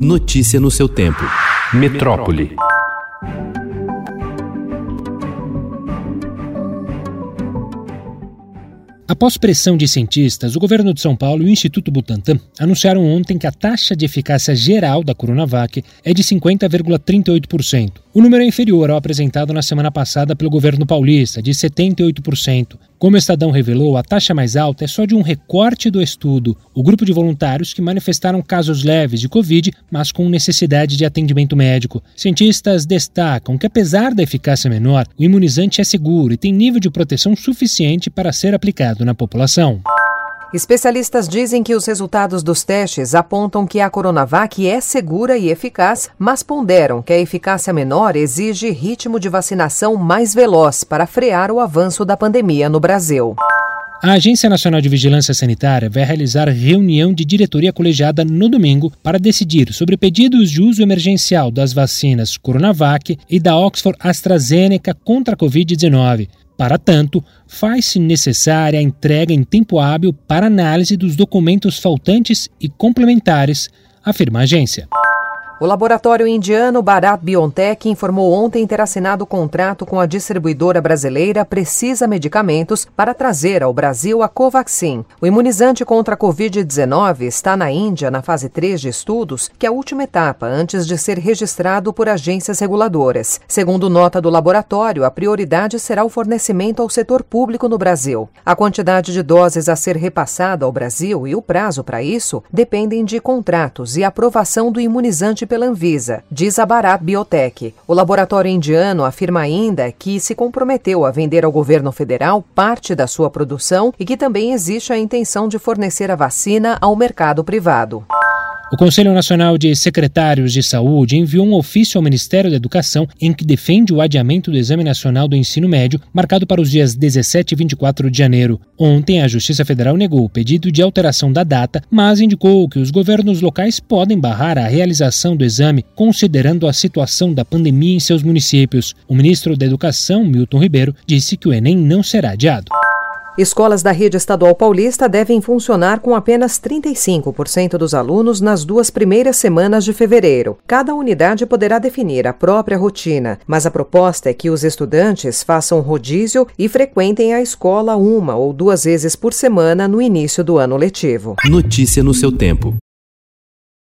Notícia no seu tempo. Metrópole. Após pressão de cientistas, o governo de São Paulo e o Instituto Butantan anunciaram ontem que a taxa de eficácia geral da Coronavac é de 50,38%. O número é inferior ao apresentado na semana passada pelo governo paulista, de 78%. Como o Estadão revelou, a taxa mais alta é só de um recorte do estudo, o grupo de voluntários que manifestaram casos leves de Covid, mas com necessidade de atendimento médico. Cientistas destacam que, apesar da eficácia menor, o imunizante é seguro e tem nível de proteção suficiente para ser aplicado na população. Especialistas dizem que os resultados dos testes apontam que a Coronavac é segura e eficaz, mas ponderam que a eficácia menor exige ritmo de vacinação mais veloz para frear o avanço da pandemia no Brasil. A Agência Nacional de Vigilância Sanitária vai realizar reunião de diretoria colegiada no domingo para decidir sobre pedidos de uso emergencial das vacinas Coronavac e da Oxford AstraZeneca contra a Covid-19. Para tanto, faz-se necessária a entrega em tempo hábil para análise dos documentos faltantes e complementares, afirma a agência. O laboratório indiano Bharat BioNTech informou ontem ter assinado contrato com a distribuidora brasileira Precisa Medicamentos para trazer ao Brasil a Covaxin. O imunizante contra a Covid-19 está na Índia na fase 3 de estudos, que é a última etapa antes de ser registrado por agências reguladoras. Segundo nota do laboratório, a prioridade será o fornecimento ao setor público no Brasil. A quantidade de doses a ser repassada ao Brasil e o prazo para isso dependem de contratos e aprovação do imunizante pela Anvisa, diz a Bharat Biotech. O laboratório indiano afirma ainda que se comprometeu a vender ao governo federal parte da sua produção e que também existe a intenção de fornecer a vacina ao mercado privado. O Conselho Nacional de Secretários de Saúde enviou um ofício ao Ministério da Educação em que defende o adiamento do Exame Nacional do Ensino Médio, marcado para os dias 17 e 24 de janeiro. Ontem, a Justiça Federal negou o pedido de alteração da data, mas indicou que os governos locais podem barrar a realização do exame, considerando a situação da pandemia em seus municípios. O ministro da Educação, Milton Ribeiro, disse que o Enem não será adiado. Escolas da rede estadual paulista devem funcionar com apenas 35% dos alunos nas duas primeiras semanas de fevereiro. Cada unidade poderá definir a própria rotina, mas a proposta é que os estudantes façam rodízio e frequentem a escola uma ou duas vezes por semana no início do ano letivo. Notícia no seu tempo.